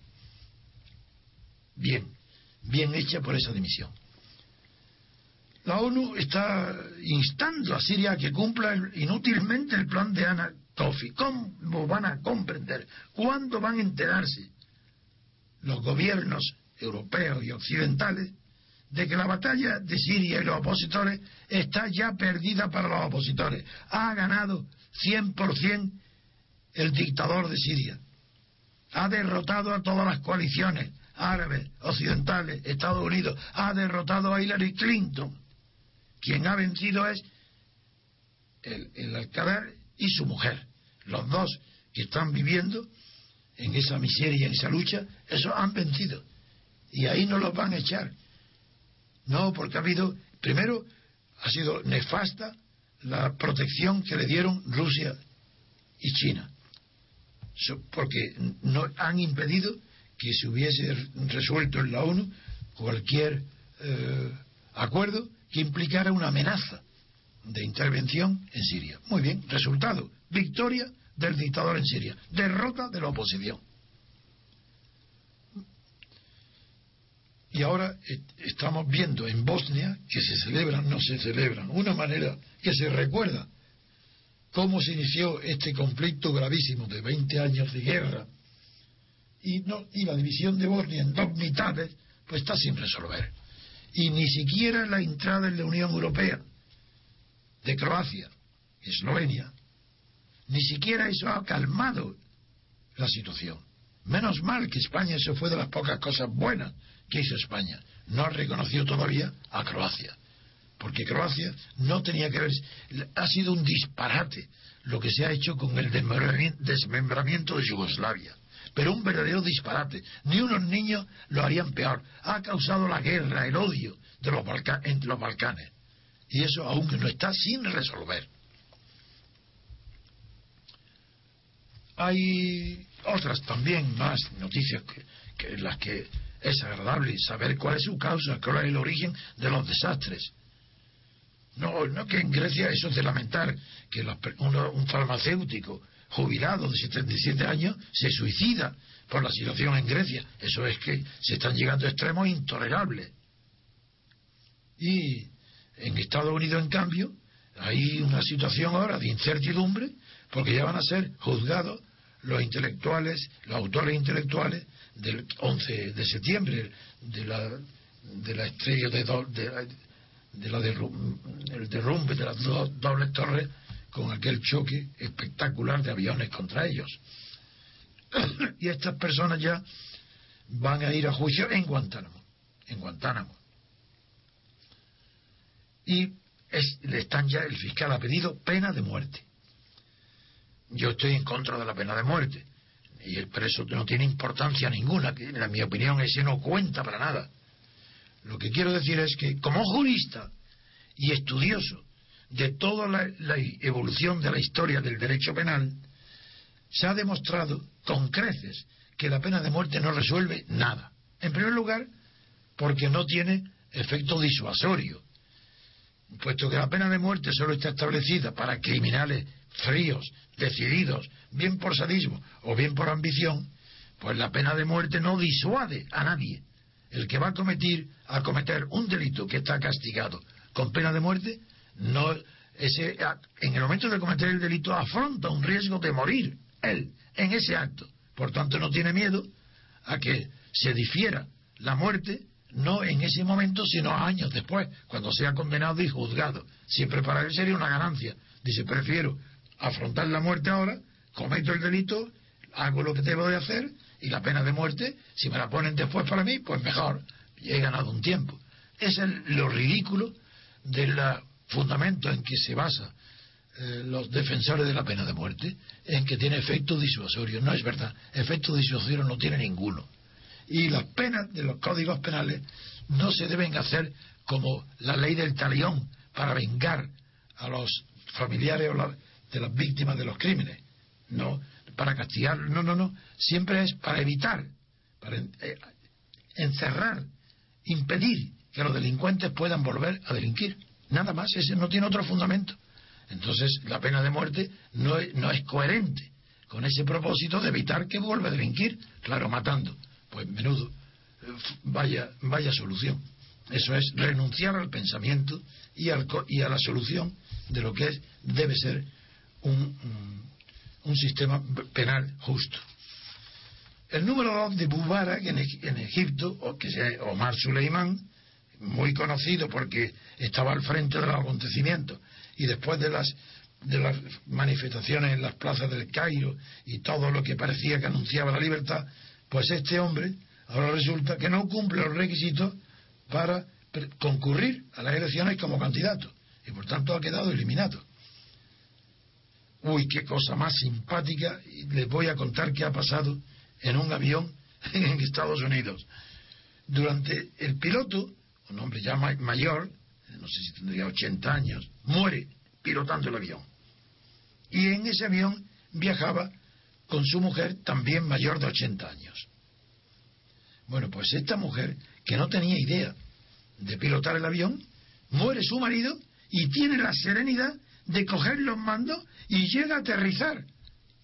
Bien, bien hecha por esa dimisión. La ONU está instando a Siria a que cumpla inútilmente el plan de Ana Tofi. ¿Cómo van a comprender? ¿Cuándo van a enterarse los gobiernos europeos y occidentales de que la batalla de Siria y los opositores está ya perdida para los opositores? Ha ganado 100% el dictador de Siria. Ha derrotado a todas las coaliciones árabes, occidentales, Estados Unidos. Ha derrotado a Hillary Clinton. Quien ha vencido es el, el y su mujer. Los dos que están viviendo en esa miseria, en esa lucha, esos han vencido. Y ahí no los van a echar. No, porque ha habido, primero, ha sido nefasta la protección que le dieron Rusia y China porque no han impedido que se hubiese resuelto en la ONU cualquier eh, acuerdo que implicara una amenaza de intervención en Siria. Muy bien, resultado, victoria del dictador en Siria, derrota de la oposición. Y ahora estamos viendo en Bosnia que se celebran, no se celebran, una manera que se recuerda cómo se inició este conflicto gravísimo de 20 años de guerra y, y la división de Bosnia en dos mitades, pues está sin resolver. Y ni siquiera la entrada en la Unión Europea de Croacia, Eslovenia, ni siquiera eso ha calmado la situación. Menos mal que España, se fue de las pocas cosas buenas que hizo España. No ha reconocido todavía a Croacia. Porque Croacia no tenía que ver. Ha sido un disparate lo que se ha hecho con el desmembramiento de Yugoslavia. Pero un verdadero disparate. Ni unos niños lo harían peor. Ha causado la guerra, el odio de los entre los Balcanes. Y eso aún no está sin resolver. Hay otras también más noticias que, que las que es agradable saber cuál es su causa, cuál es el origen de los desastres. No, no que en Grecia eso es de lamentar que un farmacéutico jubilado de 77 años se suicida por la situación en Grecia. Eso es que se están llegando a extremos intolerables. Y en Estados Unidos, en cambio, hay una situación ahora de incertidumbre porque ya van a ser juzgados los intelectuales, los autores intelectuales del 11 de septiembre, de la, de la estrella de, de, la el derrumbe de las dos dobles torres con aquel choque espectacular de aviones contra ellos. y estas personas ya van a ir a juicio en Guantánamo, en Guantánamo. Y le están ya, el fiscal ha pedido pena de muerte. Yo estoy en contra de la pena de muerte. Y el preso no tiene importancia ninguna, que en mi opinión ese no cuenta para nada. Lo que quiero decir es que como jurista y estudioso de toda la, la evolución de la historia del derecho penal, se ha demostrado con creces que la pena de muerte no resuelve nada. En primer lugar, porque no tiene efecto disuasorio, puesto que la pena de muerte solo está establecida para criminales fríos, decididos, bien por sadismo o bien por ambición, pues la pena de muerte no disuade a nadie. El que va a cometer, a cometer un delito que está castigado con pena de muerte, no ese, en el momento de cometer el delito afronta un riesgo de morir él en ese acto. Por tanto, no tiene miedo a que se difiera la muerte, no en ese momento, sino años después, cuando sea condenado y juzgado. Siempre para él sería una ganancia. Dice, prefiero afrontar la muerte ahora, cometo el delito, hago lo que debo de hacer y la pena de muerte, si me la ponen después para mí, pues mejor, he ganado un tiempo. Es lo ridículo del fundamento en que se basa eh, los defensores de la pena de muerte, en que tiene efecto disuasorio. No es verdad, efecto disuasorio no tiene ninguno. Y las penas de los códigos penales no se deben hacer como la ley del talión para vengar a los familiares o la, de las víctimas de los crímenes, no para castigar, no, no, no, siempre es para evitar, para eh, encerrar, impedir que los delincuentes puedan volver a delinquir. Nada más, ese no tiene otro fundamento. Entonces, la pena de muerte no es, no es coherente con ese propósito de evitar que vuelva a delinquir, claro, matando. Pues menudo, eh, vaya, vaya solución. Eso es renunciar al pensamiento y, y a la solución de lo que es, debe ser un, un sistema penal justo. El número dos de Mubarak en, en Egipto, o que sea Omar Suleiman, muy conocido porque estaba al frente de los acontecimientos y después de las de las manifestaciones en las plazas del Cairo y todo lo que parecía que anunciaba la libertad, pues este hombre ahora resulta que no cumple los requisitos para concurrir a las elecciones como candidato y por tanto ha quedado eliminado. Uy, qué cosa más simpática. Les voy a contar qué ha pasado en un avión en Estados Unidos. Durante el piloto, un hombre ya mayor, no sé si tendría 80 años, muere pilotando el avión. Y en ese avión viajaba con su mujer también mayor de 80 años. Bueno, pues esta mujer, que no tenía idea de pilotar el avión, muere su marido y tiene la serenidad de coger los mandos y llega a aterrizar.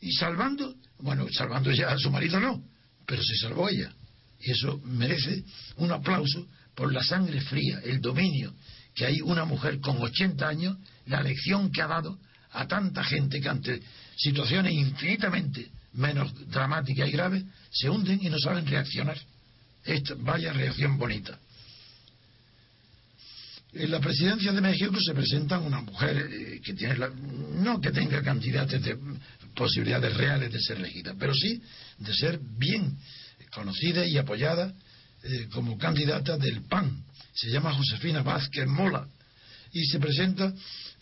Y salvando, bueno, salvando ya a su marido no, pero se salvó ella. Y eso merece un aplauso por la sangre fría, el dominio que hay una mujer con 80 años, la lección que ha dado a tanta gente que ante situaciones infinitamente menos dramáticas y graves se hunden y no saben reaccionar. Esta, vaya reacción bonita. En la presidencia de México se presenta una mujer eh, que tiene la, no que tenga cantidades de posibilidades reales de ser elegida, pero sí de ser bien conocida y apoyada eh, como candidata del PAN. Se llama Josefina Vázquez Mola y se presenta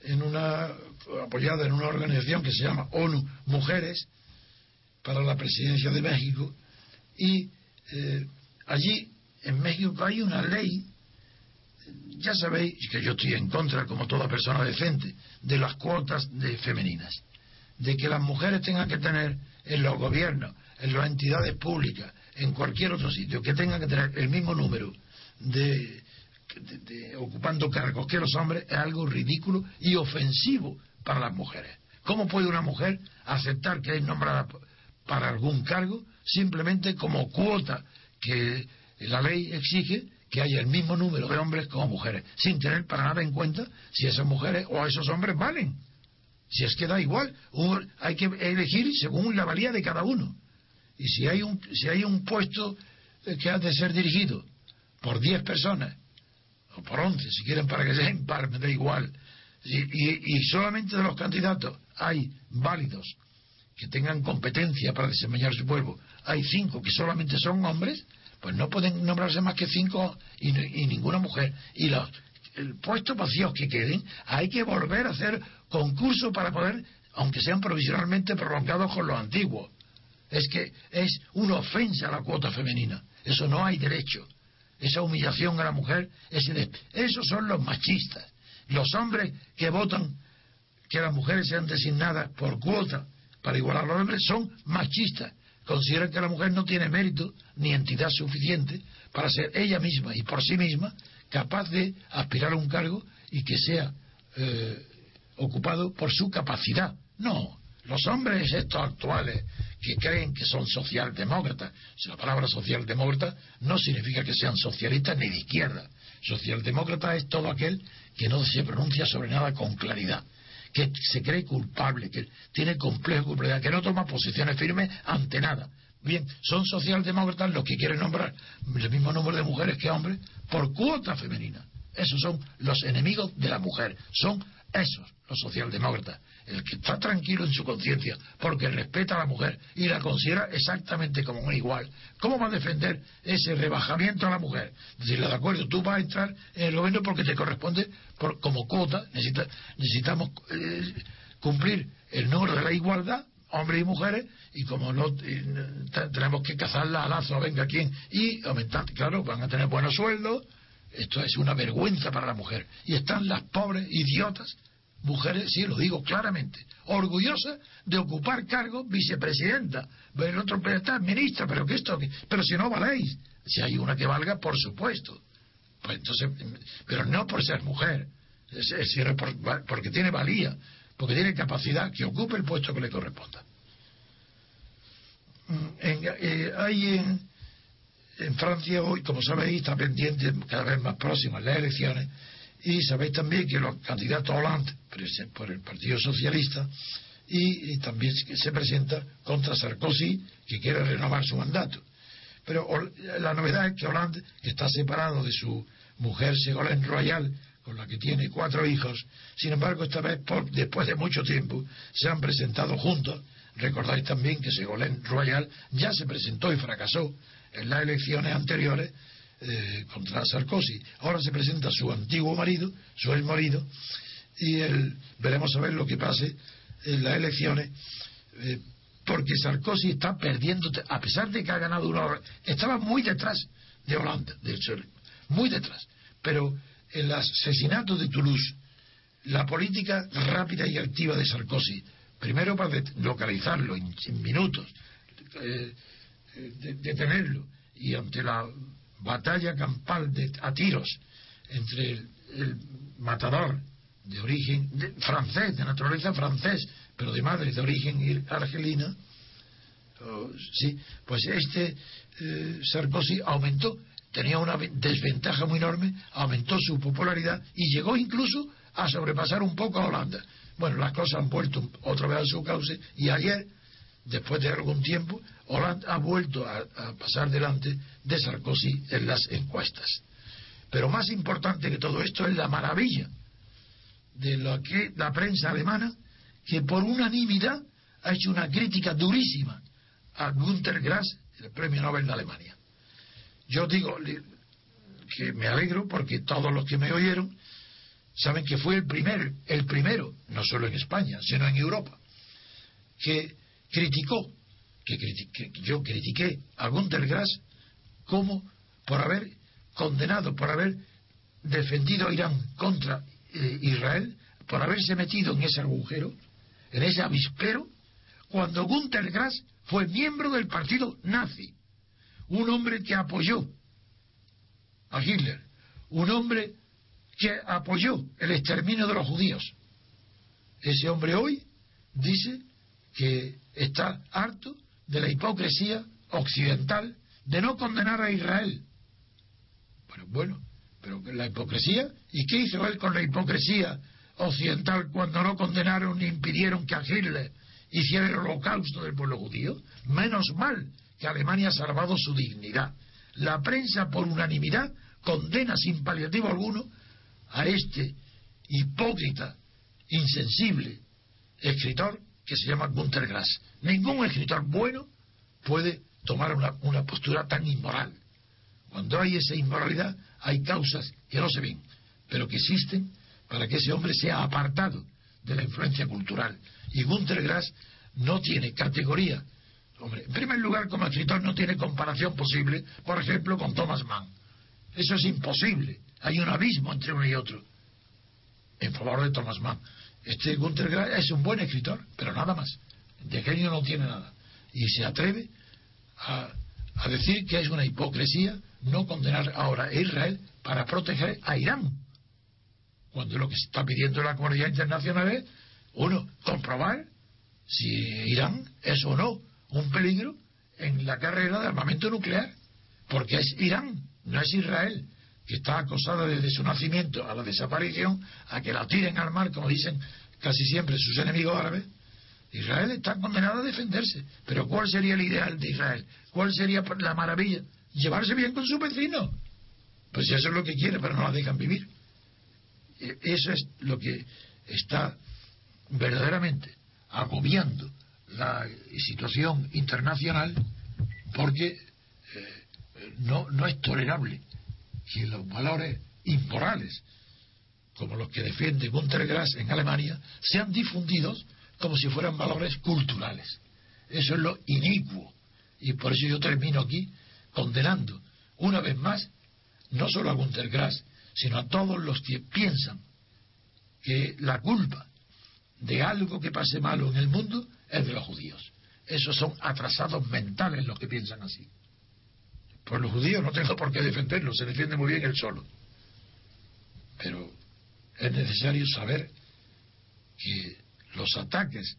en una apoyada en una organización que se llama ONU Mujeres para la presidencia de México y eh, allí en México hay una ley ya sabéis que yo estoy en contra como toda persona decente de las cuotas de femeninas de que las mujeres tengan que tener en los gobiernos en las entidades públicas en cualquier otro sitio que tengan que tener el mismo número de, ocupando cargos que los hombres es algo ridículo y ofensivo para las mujeres. ¿Cómo puede una mujer aceptar que es nombrada para algún cargo simplemente como cuota que la ley exige que haya el mismo número de hombres como mujeres, sin tener para nada en cuenta si esas mujeres o esos hombres valen? Si es que da igual, hay que elegir según la valía de cada uno. Y si hay un, si hay un puesto que ha de ser dirigido por 10 personas, o por 11, si quieren para que sea impar, me da igual, y, solamente de los candidatos hay válidos que tengan competencia para desempeñar su pueblo, hay cinco que solamente son hombres, pues no pueden nombrarse más que cinco y, y ninguna mujer. Y los puestos vacíos que queden, hay que volver a hacer concursos para poder, aunque sean provisionalmente prolongados con los antiguos. Es que es una ofensa a la cuota femenina. Eso no hay derecho. Esa humillación a la mujer, esos son los machistas. Los hombres que votan que las mujeres sean designadas por cuota para igualar a los hombres son machistas. Consideran que la mujer no tiene mérito ni entidad suficiente para ser ella misma y por sí misma capaz de aspirar a un cargo y que sea eh, ocupado por su capacidad. No, los hombres estos actuales que creen que son socialdemócratas, si la palabra socialdemócrata no significa que sean socialistas ni de izquierda. Socialdemócrata es todo aquel que no se pronuncia sobre nada con claridad, que se cree culpable, que tiene complejo culpabilidad, que no toma posiciones firmes ante nada. Bien, son socialdemócratas los que quieren nombrar el mismo número de mujeres que hombres por cuota femenina. Esos son los enemigos de la mujer, son esos los socialdemócratas. El que está tranquilo en su conciencia porque respeta a la mujer y la considera exactamente como un igual. ¿Cómo va a defender ese rebajamiento a la mujer? Decirle, de acuerdo, tú vas a entrar en el gobierno porque te corresponde como cuota, necesitamos eh, cumplir el número de la igualdad hombres y mujeres, y como no tenemos que cazarla a lazo, venga quién, y aumentar, claro, van a tener buenos sueldos, esto es una vergüenza para la mujer. Y están las pobres idiotas, mujeres, sí, lo digo claramente, orgullosas de ocupar cargos vicepresidenta, el otro está ministra, pero que esto, pero si no valéis, si hay una que valga, por supuesto. Pues entonces, pero no por ser mujer, es, porque tiene valía, porque tiene capacidad que ocupe el puesto que le corresponda. Mm, eh, hay en, en, Francia hoy, como sabéis, está pendiente cada vez más próximas las elecciones y sabéis también que los candidatos Hollande por el Partido Socialista y, también se presenta contra Sarkozy que quiere renovar su mandato. Pero la novedad es que Hollande, que está separado de su mujer Ségolène Royal, con la que tiene cuatro hijos. Sin embargo, esta vez, después de mucho tiempo, se han presentado juntos. Recordáis también que Segolén Royal ya se presentó y fracasó en las elecciones anteriores eh, contra Sarkozy. Ahora se presenta su antiguo marido, su ex marido, y veremos a ver lo que pase en las elecciones. Eh, porque Sarkozy está perdiendo, a pesar de que ha ganado una hora, estaba muy detrás de Holanda, de muy detrás. Pero el asesinato de Toulouse, la política rápida y activa de Sarkozy, primero para localizarlo en, minutos, eh, detenerlo, y ante la batalla campal de, a tiros entre el, matador de origen francés, de naturaleza francés, pero de madre de origen argelina, sí, pues este eh, Sarkozy aumentó, tenía una desventaja muy enorme, aumentó su popularidad y llegó incluso a sobrepasar un poco a Holanda. Bueno, las cosas han vuelto otra vez a su cauce y ayer, después de algún tiempo, Holanda ha vuelto a pasar delante de Sarkozy en las encuestas. Pero más importante que todo esto es la maravilla de lo que la prensa alemana, que por unanimidad ha hecho una crítica durísima a Günter Grass, el premio Nobel de Alemania. Yo digo que me alegro porque todos los que me oyeron saben que fue el primer, el primero, no solo en España, sino en Europa, que criticó, que, yo critiqué a Günter Grass como por haber condenado, por haber defendido a Irán contra eh, Israel, por haberse metido en ese agujero, en ese avispero, cuando Günter Grass fue miembro del partido nazi, un hombre que apoyó a Hitler, un hombre que apoyó el exterminio de los judíos. Ese hombre hoy dice que está harto de la hipocresía occidental de no condenar a Israel. Bueno, bueno, pero la hipocresía, ¿y qué hizo él con la hipocresía occidental cuando no condenaron ni impidieron que a Hitler hiciera el holocausto del pueblo judío? Menos mal que Alemania ha salvado su dignidad. La prensa, por unanimidad, condena sin paliativo alguno a este hipócrita, insensible escritor que se llama Günter Grass. Ningún escritor bueno puede tomar una, una postura tan inmoral. Cuando hay esa inmoralidad, hay causas que no se ven, pero que existen para que ese hombre sea apartado de la influencia cultural. Y Günter Grass no tiene categoría. Hombre, en primer lugar, como escritor no tiene comparación posible, por ejemplo, con Thomas Mann. Eso es imposible. Hay un abismo entre uno y otro. En favor de Thomas Mann. Este Günter Grass es un buen escritor, pero nada más. De genio no tiene nada. Y se atreve a, a decir que es una hipocresía no condenar ahora a Israel para proteger a Irán. Cuando lo que está pidiendo la comunidad internacional es, uno, comprobar si Irán es o no un peligro en la carrera de armamento nuclear. Porque es Irán, no es Israel, que está acosada desde su nacimiento a la desaparición, a que la tiren al mar, como dicen casi siempre sus enemigos árabes. Israel está condenado a defenderse. Pero ¿cuál sería el ideal de Israel? ¿Cuál sería la maravilla? Llevarse bien con su vecino. Pues eso es lo que quiere, pero no la dejan vivir. E, eso es lo que está verdaderamente agobiando la situación internacional porque eh, no, no es tolerable que los valores inmorales como los que defiende Grass en Alemania sean difundidos como si fueran valores culturales. Eso es lo inicuo. Y por eso yo termino aquí condenando una vez más no solo a Gunter Grass, sino a todos los que piensan que la culpa de algo que pase malo en el mundo es de los judíos. Esos son atrasados mentales los que piensan así. Pues los judíos no tengo por qué defenderlos, se defiende muy bien él solo. Pero es necesario saber que los ataques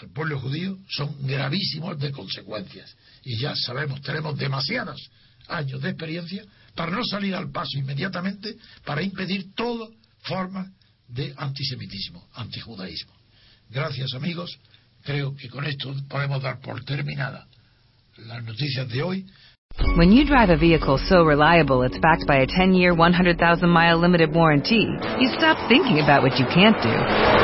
al pueblo judío son gravísimos de consecuencias. Y ya sabemos, tenemos demasiados años de experiencia para no salir al paso inmediatamente para impedir toda forma de antisemitismo, antijudaísmo. Gracias amigos, creo que con esto podemos dar por terminada las noticias de hoy. When you drive a vehicle so reliable it's backed by a 10-year, 100,000-mile limited warranty, you stop thinking about what you can't do